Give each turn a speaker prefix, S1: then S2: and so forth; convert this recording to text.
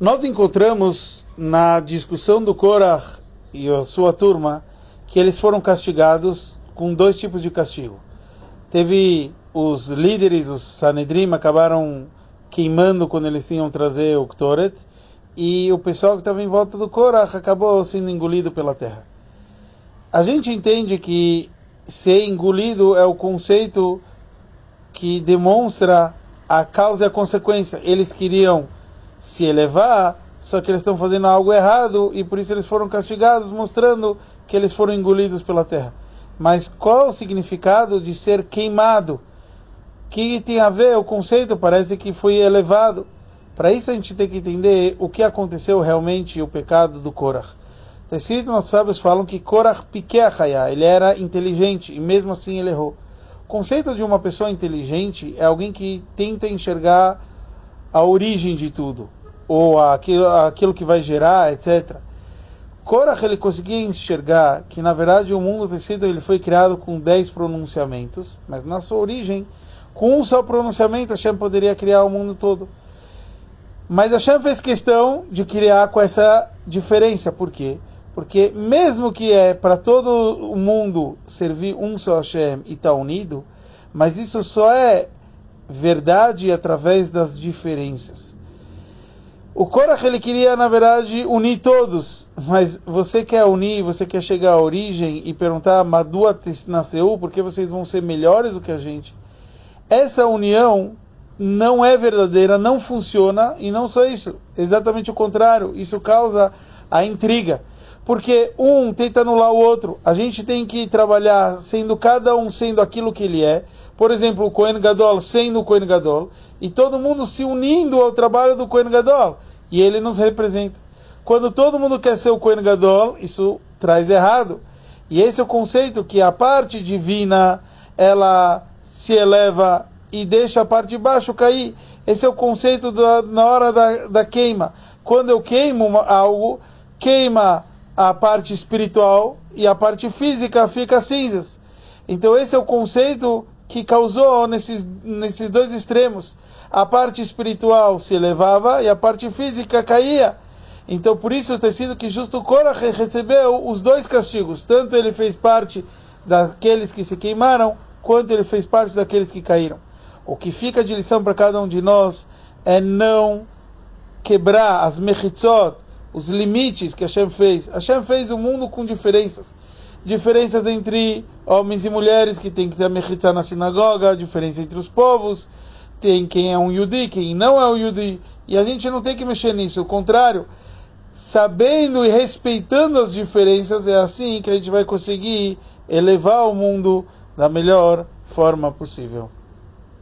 S1: Nós encontramos na discussão do Korach e a sua turma que eles foram castigados com dois tipos de castigo. Teve os líderes, os Sanedrim, acabaram queimando quando eles tinham trazer o Ktoret, e o pessoal que estava em volta do Korach acabou sendo engolido pela terra. A gente entende que ser engolido é o conceito que demonstra a causa e a consequência. Eles queriam se elevar, só que eles estão fazendo algo errado e por isso eles foram castigados, mostrando que eles foram engolidos pela terra. Mas qual o significado de ser queimado? Que tem a ver o conceito? Parece que foi elevado. Para isso a gente tem que entender o que aconteceu realmente o pecado do Korach. Está escrito, nossos sábios falam que Korach piqueachaya, ele era inteligente e mesmo assim ele errou. O conceito de uma pessoa inteligente é alguém que tenta enxergar a origem de tudo, ou aquilo, aquilo que vai gerar, etc. Korach ele conseguia enxergar que na verdade o mundo tecido ele foi criado com dez pronunciamentos, mas na sua origem, com um só pronunciamento, Hashem poderia criar o mundo todo. Mas Hashem fez questão de criar com essa diferença, por quê? Porque mesmo que é para todo o mundo servir um só Hashem e estar tá unido, mas isso só é verdade através das diferenças. O Korach ele queria, na verdade, unir todos, mas você quer unir, você quer chegar à origem e perguntar, Madua nasceu, porque vocês vão ser melhores do que a gente? Essa união não é verdadeira, não funciona, e não só isso, exatamente o contrário, isso causa a intriga. Porque um tenta anular o outro. A gente tem que trabalhar sendo cada um sendo aquilo que ele é, por exemplo, o Kohen Gadol sendo o Kohen Gadol, e todo mundo se unindo ao trabalho do Kohen Gadol, e ele nos representa. Quando todo mundo quer ser o Kohen Gadol, isso traz errado. E esse é o conceito que a parte divina, ela se eleva e deixa a parte de baixo cair. Esse é o conceito da, na hora da, da queima. Quando eu queimo algo, queima a parte espiritual e a parte física fica cinzas. Então esse é o conceito que causou nesses, nesses dois extremos. A parte espiritual se elevava e a parte física caía. Então, por isso, tem sido que justo Korah recebeu os dois castigos. Tanto ele fez parte daqueles que se queimaram, quanto ele fez parte daqueles que caíram. O que fica de lição para cada um de nós é não quebrar as mechitzot, os limites que Hashem fez. Hashem fez o um mundo com diferenças diferenças entre homens e mulheres que tem que ter mechitza na sinagoga, diferença entre os povos, tem quem é um yudi, quem não é um yudi, e a gente não tem que mexer nisso, o contrário, sabendo e respeitando as diferenças, é assim que a gente vai conseguir elevar o mundo da melhor forma possível.